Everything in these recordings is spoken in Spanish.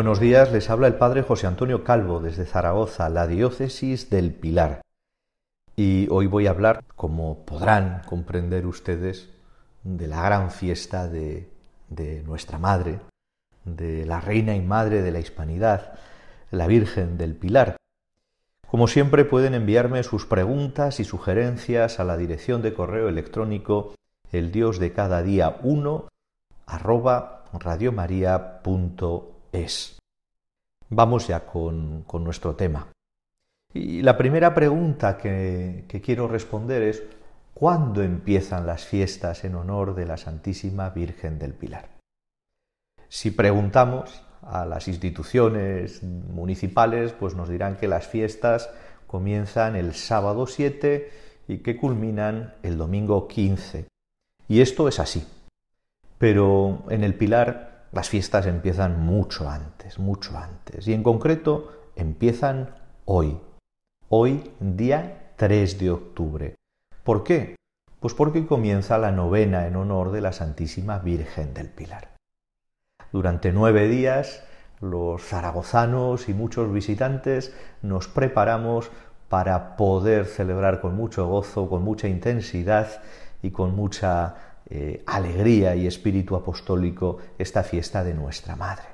Buenos días, les habla el Padre José Antonio Calvo desde Zaragoza, la diócesis del Pilar. Y hoy voy a hablar, como podrán comprender ustedes, de la gran fiesta de, de nuestra Madre, de la Reina y Madre de la Hispanidad, la Virgen del Pilar. Como siempre pueden enviarme sus preguntas y sugerencias a la dirección de correo electrónico el dios de cada día 1 arroba es. Vamos ya con, nuestro tema. Y la primera pregunta que, que quiero responder es, ¿cuándo empiezan las fiestas en honor de la Santísima Virgen del Pilar? Si preguntamos a las instituciones municipales, pues nos dirán que las fiestas comienzan el sábado 7 y que culminan el domingo 15. Y esto es así. Pero en el Pilar las fiestas empiezan mucho antes, mucho antes. Y en concreto empiezan hoy. Hoy, día 3 de octubre. ¿Por qué? Pues porque comienza la novena en honor de la Santísima Virgen del Pilar. Durante nueve días, los zaragozanos y muchos visitantes nos preparamos para poder celebrar con mucho gozo, con mucha intensidad y con mucha eh, alegría y espíritu apostólico esta fiesta de nuestra Madre.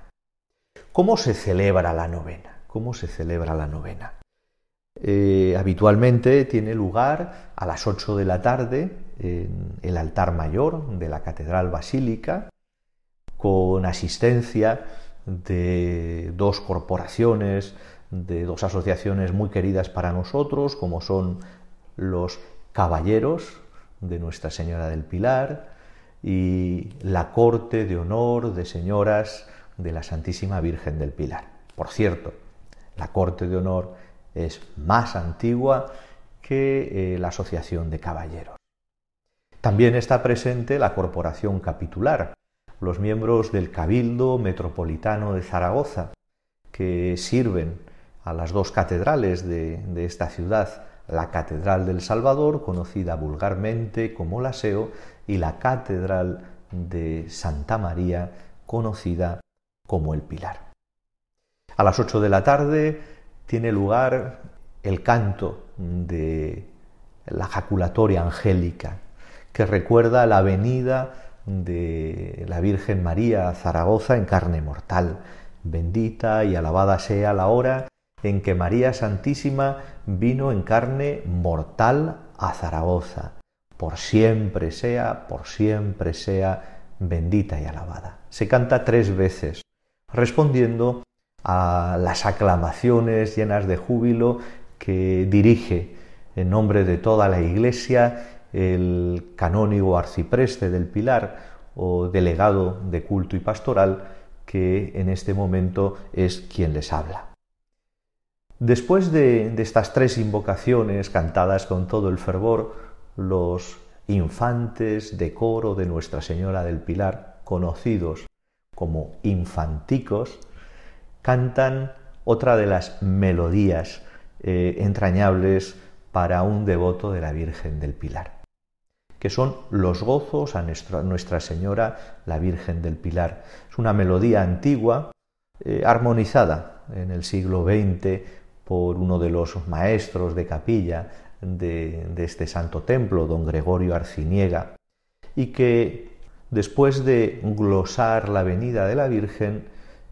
¿Cómo se celebra la novena? ¿Cómo se celebra la novena? Eh, habitualmente tiene lugar a las 8 de la tarde en el altar mayor de la Catedral Basílica, con asistencia de dos corporaciones, de dos asociaciones muy queridas para nosotros, como son los caballeros de Nuestra Señora del Pilar y la corte de honor de señoras de la Santísima Virgen del Pilar. Por cierto, la corte de honor es más antigua que eh, la Asociación de Caballeros. También está presente la Corporación Capitular, los miembros del Cabildo Metropolitano de Zaragoza, que sirven a las dos catedrales de esta ciudad la Catedral del Salvador, conocida vulgarmente como la SEO, y la Catedral de Santa María, conocida como el Pilar. A las 8 de la tarde tiene lugar el canto de la jaculatoria angélica, que recuerda la venida de la Virgen María a Zaragoza en carne mortal. Bendita y alabada sea la hora en que María Santísima vino en carne mortal a Zaragoza. Por siempre sea, por siempre sea bendita y alabada. Se canta tres veces, respondiendo a las aclamaciones llenas de júbilo que dirige en nombre de toda la Iglesia el canónigo arcipreste del Pilar o delegado de culto y pastoral que en este momento es quien les habla. Después de, estas tres invocaciones cantadas con todo el fervor, los infantes de coro de Nuestra Señora del Pilar, conocidos como infanticos, cantan otra de las melodías eh, entrañables para un devoto de la Virgen del Pilar, que son los gozos a Nuestra, Señora, la Virgen del Pilar. Es una melodía antigua, eh, armonizada en el siglo XX por uno de los maestros de capilla de, este santo templo, don Gregorio Arciniega, y que después de glosar la venida de la Virgen,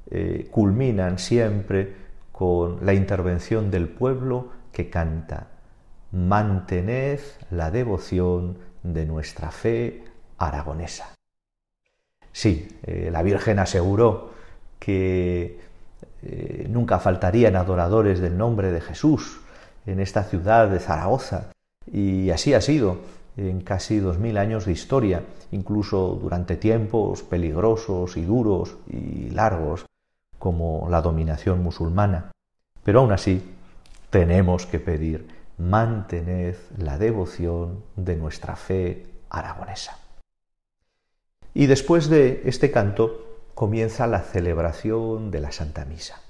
eh, culminan siempre con la intervención del pueblo que canta, mantened la devoción de nuestra fe aragonesa. Sí, eh, la Virgen aseguró que eh, nunca faltarían adoradores del nombre de Jesús en esta ciudad de Zaragoza, y así ha sido en casi dos mil años de historia, incluso durante tiempos peligrosos y duros y largos como la dominación musulmana. Pero aún así tenemos que pedir mantened la devoción de nuestra fe aragonesa. Y después de este canto comienza la celebración de la Santa Misa.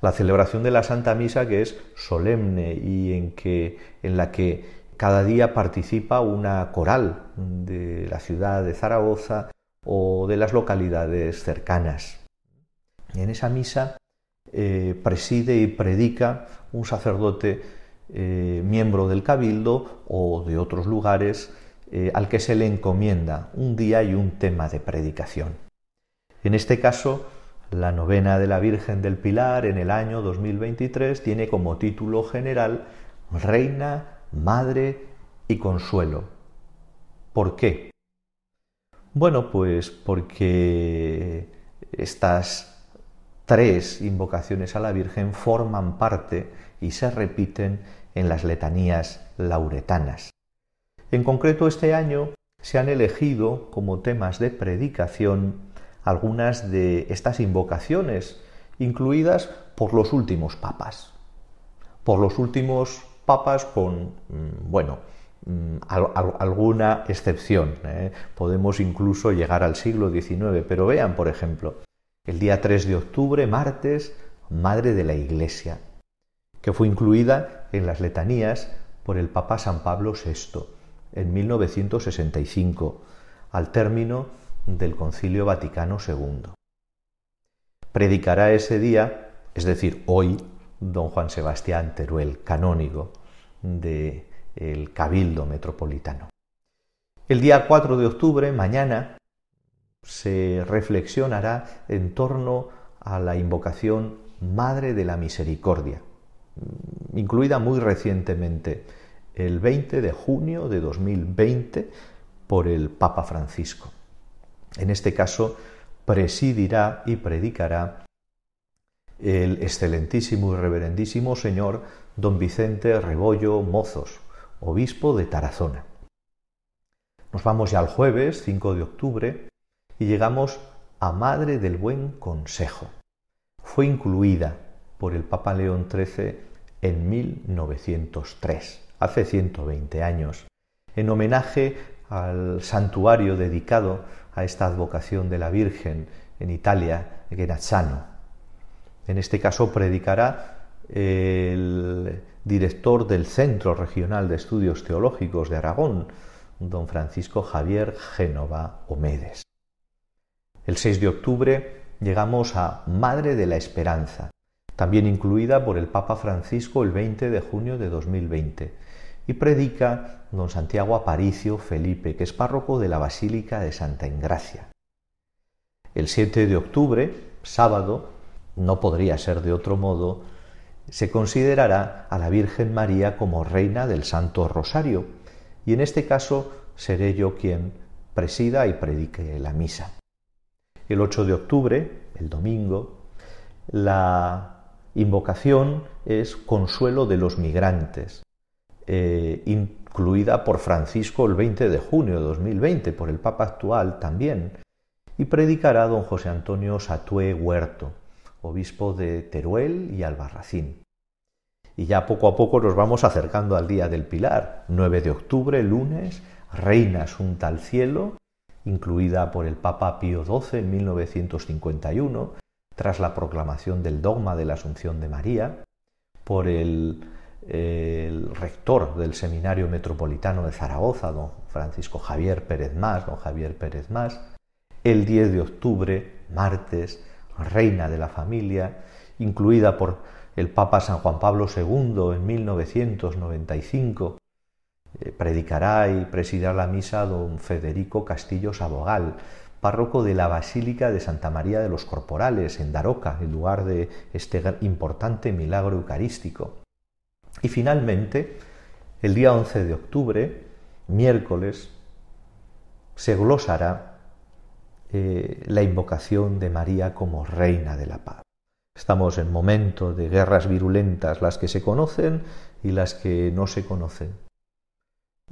La celebración de la Santa Misa que es solemne y en, que, en la que cada día participa una coral de la ciudad de Zaragoza o de las localidades cercanas. En esa misa eh, preside y predica un sacerdote eh, miembro del cabildo o de otros lugares eh, al que se le encomienda un día y un tema de predicación. En este caso, la novena de la Virgen del Pilar en el año 2023 tiene como título general Reina madre y consuelo. ¿Por qué? Bueno, pues porque estas tres invocaciones a la Virgen forman parte y se repiten en las letanías lauretanas. En concreto, este año se han elegido como temas de predicación algunas de estas invocaciones, incluidas por los últimos papas. Por los últimos papas con, mm, bueno, mm, alguna excepción. ¿eh? Podemos incluso llegar al siglo XIX, pero vean, por ejemplo, el día 3 de octubre, martes, Madre de la Iglesia, que fue incluida en las letanías por el Papa San Pablo VI en 1965, al término del Concilio Vaticano II. Predicará ese día, es decir, hoy, don Juan Sebastián Teruel, canónigo del Cabildo Metropolitano. El día 4 de octubre, mañana, se reflexionará en torno a la invocación Madre de la Misericordia, incluida muy recientemente, el 20 de junio de 2020, por el Papa Francisco. En este caso, presidirá y predicará el excelentísimo y reverendísimo señor don Vicente Rebollo Mozos, obispo de Tarazona. Nos vamos ya al jueves 5 de octubre y llegamos a Madre del Buen Consejo. Fue incluida por el Papa León XIII en 1903, hace 120 años, en homenaje al santuario dedicado a esta advocación de la Virgen en Italia, Genazzano, en este caso predicará el director del Centro Regional de Estudios Teológicos de Aragón, don Francisco Javier Génova Omedes. El 6 de octubre llegamos a Madre de la Esperanza, también incluida por el Papa Francisco el 20 de junio de 2020, y predica don Santiago Aparicio Felipe, que es párroco de la Basílica de Santa Engracia. El 7 de octubre, sábado, no podría ser de otro modo, se considerará a la Virgen María como reina del Santo Rosario, y en este caso seré yo quien presida y predique la misa. El 8 de octubre, el domingo, la invocación es Consuelo de los Migrantes, eh, incluida por Francisco el 20 de junio de 2020, por el Papa actual también, y predicará don José Antonio Satué Huerto obispo de Teruel y Albarracín. Y ya poco a poco nos vamos acercando al Día del Pilar, 9 de octubre, lunes, Reina Asunta al Cielo, incluida por el Papa Pío XII en 1951, tras la proclamación del dogma de la Asunción de María, por el, el, rector del Seminario Metropolitano de Zaragoza, don Francisco Javier Pérez Más, don Javier Pérez Más, el 10 de octubre, martes, reina de la familia, incluida por el Papa San Juan Pablo II en 1995. Eh, predicará y presidirá la misa don Federico Castillo Sabogal, párroco de la Basílica de Santa María de los Corporales, en Daroca, en lugar de este importante milagro eucarístico. Y finalmente, el día 11 de octubre, miércoles, se glosará eh, la invocación de María como Reina de la Paz. Estamos en momentos de guerras virulentas, las que se conocen y las que no se conocen.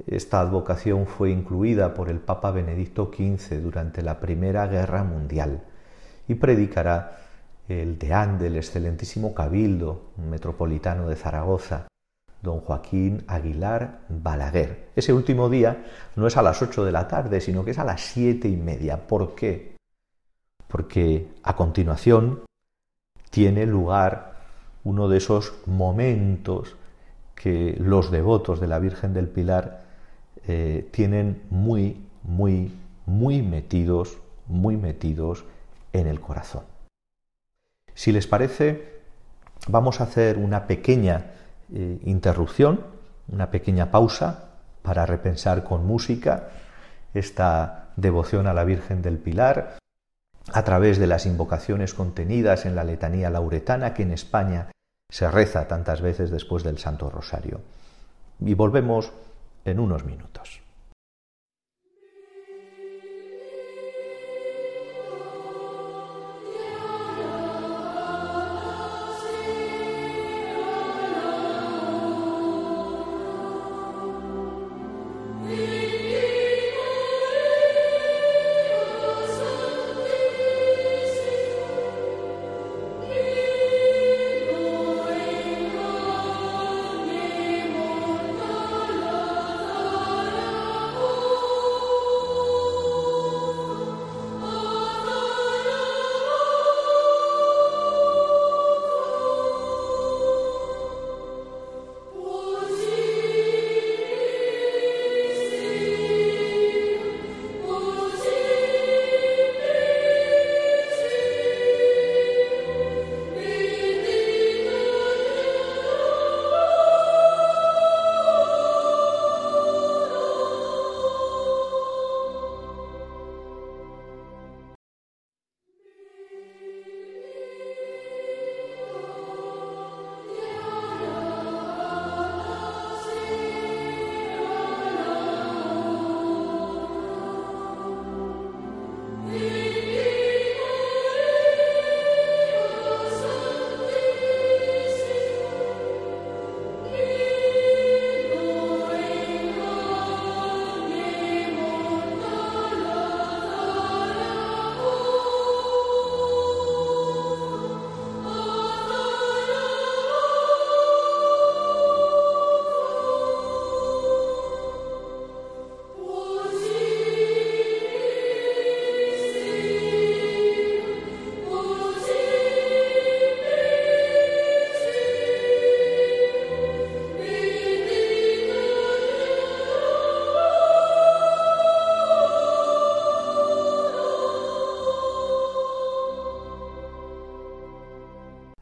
Esta advocación fue incluida por el Papa Benedicto XV durante la Primera Guerra Mundial y predicará el deán del excelentísimo Cabildo Metropolitano de Zaragoza, don Joaquín Aguilar Balaguer. Ese último día no es a las ocho de la tarde, sino que es a las siete y media. ¿Por qué? Porque a continuación tiene lugar uno de esos momentos que los devotos de la Virgen del Pilar eh, tienen muy, muy, muy metidos, muy metidos en el corazón. Si les parece, vamos a hacer una pequeña eh, interrupción, una pequeña pausa para repensar con música esta devoción a la Virgen del Pilar a través de las invocaciones contenidas en la letanía lauretana que en España se reza tantas veces después del Santo Rosario. Y volvemos en unos minutos.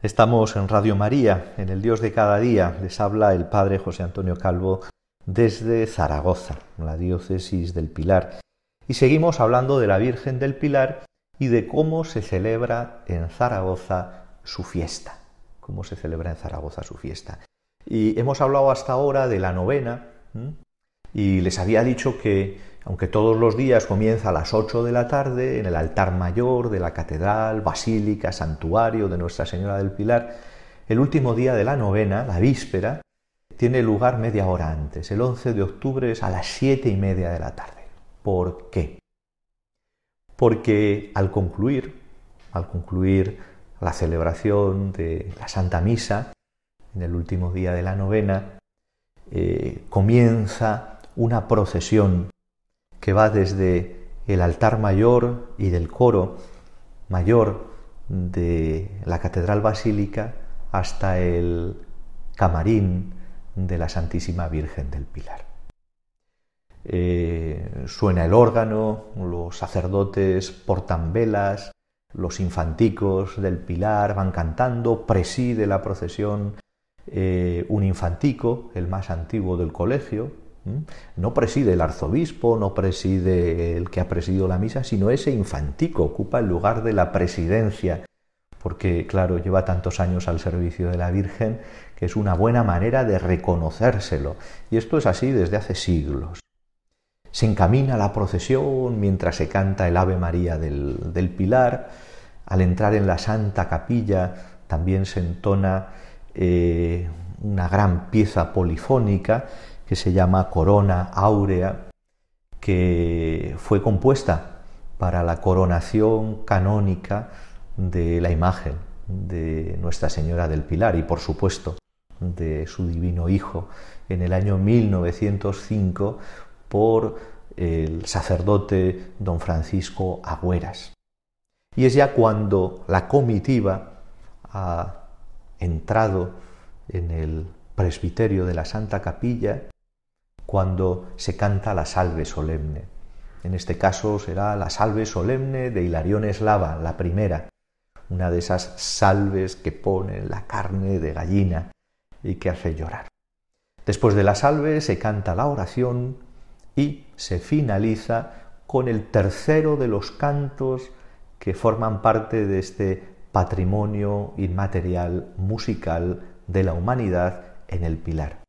Estamos en Radio María, en el Dios de cada día. Les habla el Padre José Antonio Calvo desde Zaragoza, la diócesis del Pilar. Y seguimos hablando de la Virgen del Pilar y de cómo se celebra en Zaragoza su fiesta. Cómo se celebra en Zaragoza su fiesta. Y hemos hablado hasta ahora de la novena y les había dicho que aunque todos los días comienza a las 8 de la tarde en el altar mayor de la catedral, basílica, santuario de Nuestra Señora del Pilar, el último día de la novena, la víspera, tiene lugar media hora antes. El 11 de octubre es a las siete y media de la tarde. ¿Por qué? Porque al concluir, al concluir la celebración de la Santa Misa, en el último día de la novena, eh, comienza una procesión que va desde el altar mayor y del coro mayor de la Catedral Basílica hasta el camarín de la Santísima Virgen del Pilar. Eh, suena el órgano, los sacerdotes portan velas, los infanticos del Pilar van cantando, preside la procesión eh, un infantico, el más antiguo del colegio, no preside el arzobispo, no preside el que ha presidido la misa, sino ese infantico ocupa el lugar de la presidencia porque claro, lleva tantos años al servicio de la Virgen que es una buena manera de reconocérselo. Y esto es así desde hace siglos. Se encamina la procesión mientras se canta el Ave María del, Pilar. Al entrar en la Santa Capilla también se entona eh, una gran pieza polifónica que se llama Corona Áurea, que fue compuesta para la coronación canónica de la imagen de Nuestra Señora del Pilar y por supuesto de su divino Hijo en el año 1905 por el sacerdote don Francisco Agüeras. Y es ya cuando la comitiva ha entrado en el presbiterio de la Santa Capilla, cuando se canta la salve solemne. En este caso será la salve solemne de Hilarión Eslava, la primera, una de esas salves que ponen la carne de gallina y que hace llorar. Después de la salve se canta la oración y se finaliza con el tercero de los cantos que forman parte de este patrimonio inmaterial musical de la humanidad en el pilar.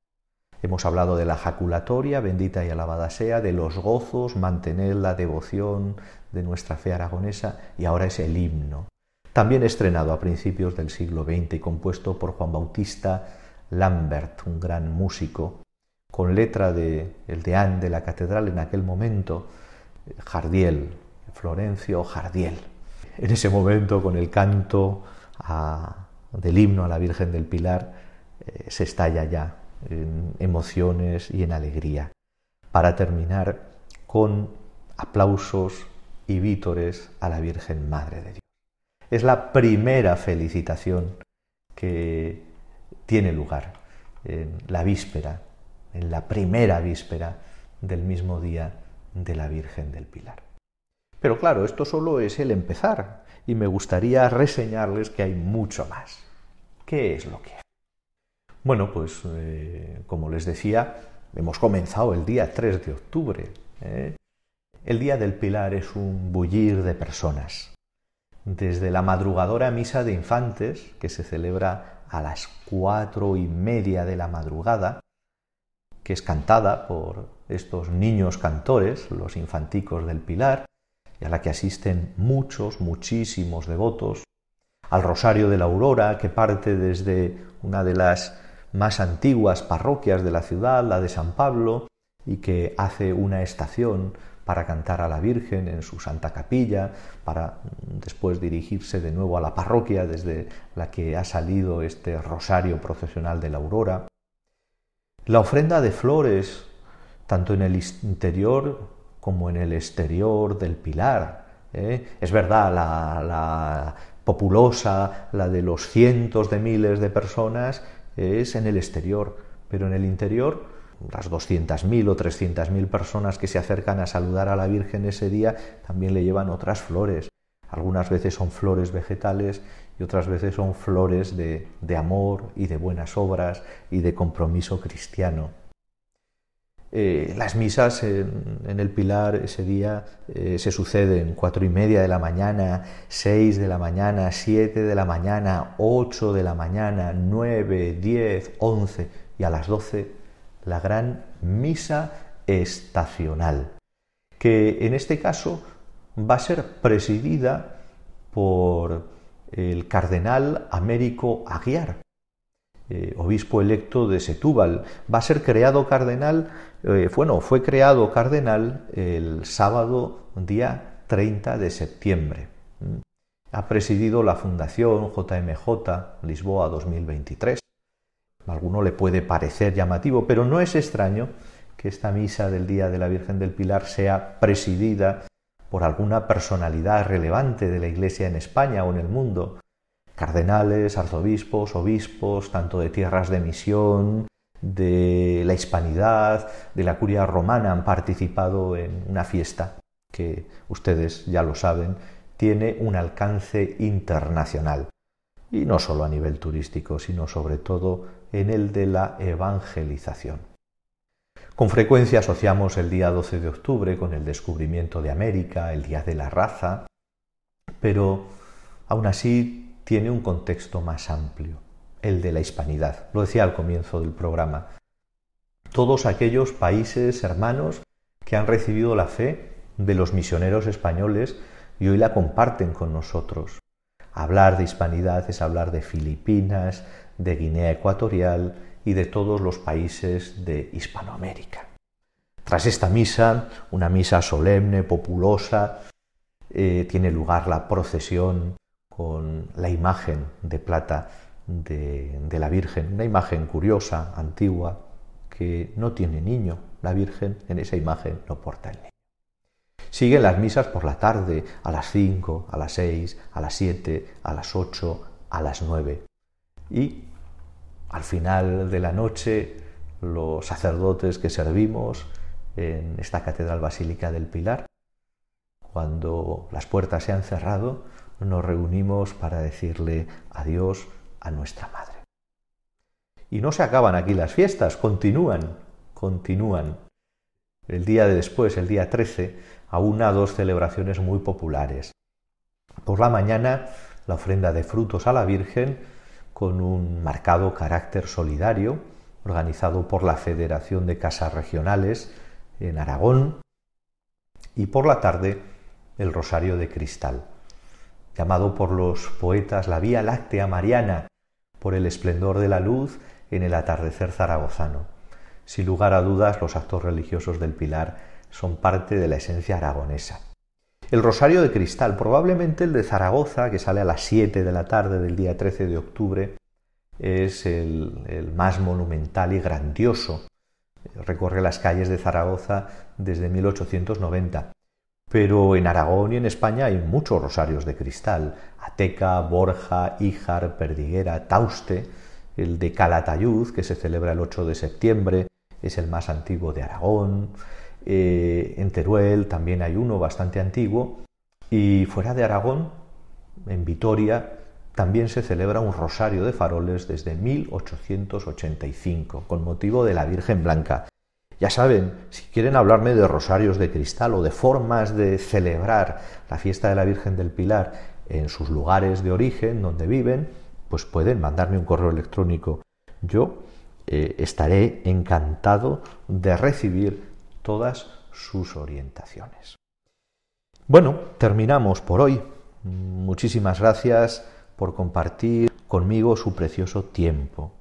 Hemos hablado de la jaculatoria, bendita y alabada sea, de los gozos, mantener la devoción de nuestra fe aragonesa y ahora es el himno. También estrenado a principios del siglo XX y compuesto por Juan Bautista Lambert, un gran músico, con letra de el deán de la catedral en aquel momento, Jardiel, Florencio Jardiel. En ese momento, con el canto del himno a la Virgen del Pilar, eh, se estalla ya en emociones y en alegría, para terminar con aplausos y vítores a la Virgen Madre de Dios. Es la primera felicitación que tiene lugar en la víspera, en la primera víspera del mismo día de la Virgen del Pilar. Pero claro, esto solo es el empezar y me gustaría reseñarles que hay mucho más. ¿Qué es lo que hay? Bueno, pues eh, como les decía, hemos comenzado el día 3 de octubre. ¿eh? El Día del Pilar es un bullir de personas. Desde la madrugadora misa de infantes, que se celebra a las cuatro y media de la madrugada, que es cantada por estos niños cantores, los infanticos del Pilar, y a la que asisten muchos, muchísimos devotos, al Rosario de la Aurora, que parte desde una de las más antiguas parroquias de la ciudad, la de San Pablo, y que hace una estación para cantar a la Virgen en su Santa Capilla, para después dirigirse de nuevo a la parroquia desde la que ha salido este rosario procesional de la aurora. La ofrenda de flores, tanto en el interior como en el exterior del pilar. ¿eh? Es verdad, la, la populosa, la de los cientos de miles de personas, es en el exterior, pero en el interior las 200.000 o 300.000 personas que se acercan a saludar a la Virgen ese día también le llevan otras flores. Algunas veces son flores vegetales y otras veces son flores de, amor y de buenas obras y de compromiso cristiano. Eh, las misas en, el Pilar ese día eh, se suceden cuatro y media de la mañana, seis de la mañana, siete de la mañana, ocho de la mañana, nueve, diez, once y a las doce la gran misa estacional, que en este caso va a ser presidida por el cardenal Américo Aguiar, eh, obispo electo de Setúbal. Va a ser creado cardenal, eh, bueno, fue creado cardenal el sábado día 30 de septiembre. Ha presidido la Fundación JMJ Lisboa 2023 a alguno le puede parecer llamativo, pero no es extraño que esta misa del Día de la Virgen del Pilar sea presidida por alguna personalidad relevante de la Iglesia en España o en el mundo. Cardenales, arzobispos, obispos, tanto de tierras de misión, de la hispanidad, de la curia romana han participado en una fiesta que ustedes ya lo saben, tiene un alcance internacional. Y no solo a nivel turístico, sino sobre todo en el de la evangelización. Con frecuencia asociamos el día 12 de octubre con el descubrimiento de América, el Día de la Raza, pero aún así tiene un contexto más amplio, el de la hispanidad. Lo decía al comienzo del programa. Todos aquellos países hermanos que han recibido la fe de los misioneros españoles y hoy la comparten con nosotros. Hablar de hispanidad es hablar de Filipinas, de Guinea Ecuatorial y de todos los países de Hispanoamérica. Tras esta misa, una misa solemne, populosa, eh, tiene lugar la procesión con la imagen de plata de, la Virgen, una imagen curiosa, antigua, que no tiene niño. La Virgen en esa imagen no porta el niño. Siguen las misas por la tarde, a las 5, a las 6, a las 7, a las 8, a las 9. Y al final de la noche, los sacerdotes que servimos en esta Catedral Basílica del Pilar, cuando las puertas se han cerrado, nos reunimos para decirle adiós a nuestra Madre. Y no se acaban aquí las fiestas, continúan, continúan. El día de después, el día 13, a una dos celebraciones muy populares. Por la mañana, la ofrenda de frutos a la Virgen, con un marcado carácter solidario, organizado por la Federación de Casas Regionales en Aragón, y por la tarde, el Rosario de Cristal, llamado por los poetas la Vía Láctea Mariana, por el esplendor de la luz en el atardecer zaragozano. Sin lugar a dudas, los actos religiosos del Pilar son parte de la esencia aragonesa. El Rosario de Cristal, probablemente el de Zaragoza, que sale a las 7 de la tarde del día 13 de octubre, es el, el más monumental y grandioso. Recorre las calles de Zaragoza desde 1890. Pero en Aragón y en España hay muchos rosarios de cristal. Ateca, Borja, Híjar, Perdiguera, Tauste, el de Calatayud, que se celebra el 8 de septiembre, es el más antiguo de Aragón. Eh, en Teruel también hay uno bastante antiguo. Y fuera de Aragón, en Vitoria, también se celebra un rosario de faroles desde 1885, con motivo de la Virgen Blanca. Ya saben, si quieren hablarme de rosarios de cristal o de formas de celebrar la fiesta de la Virgen del Pilar en sus lugares de origen, donde viven, pues pueden mandarme un correo electrónico. Yo eh, estaré encantado de recibir todas sus orientaciones. Bueno, terminamos por hoy. Muchísimas gracias por compartir conmigo su precioso tiempo.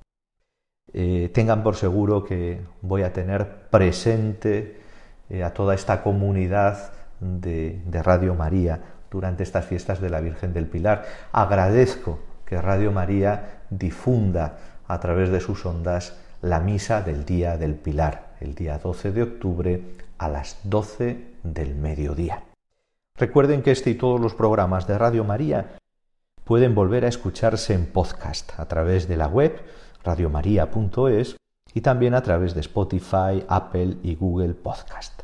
Eh, tengan por seguro que voy a tener presente eh, a toda esta comunidad de, de Radio María durante estas fiestas de la Virgen del Pilar. Agradezco que Radio María difunda a través de sus ondas la misa del Día del Pilar, el día 12 de octubre a las 12 del mediodía. Recuerden que este y todos los programas de Radio María pueden volver a escucharse en podcast a través de la web radiomaria.es y también a través de Spotify, Apple y Google Podcast.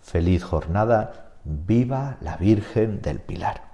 Feliz jornada, viva la Virgen del Pilar.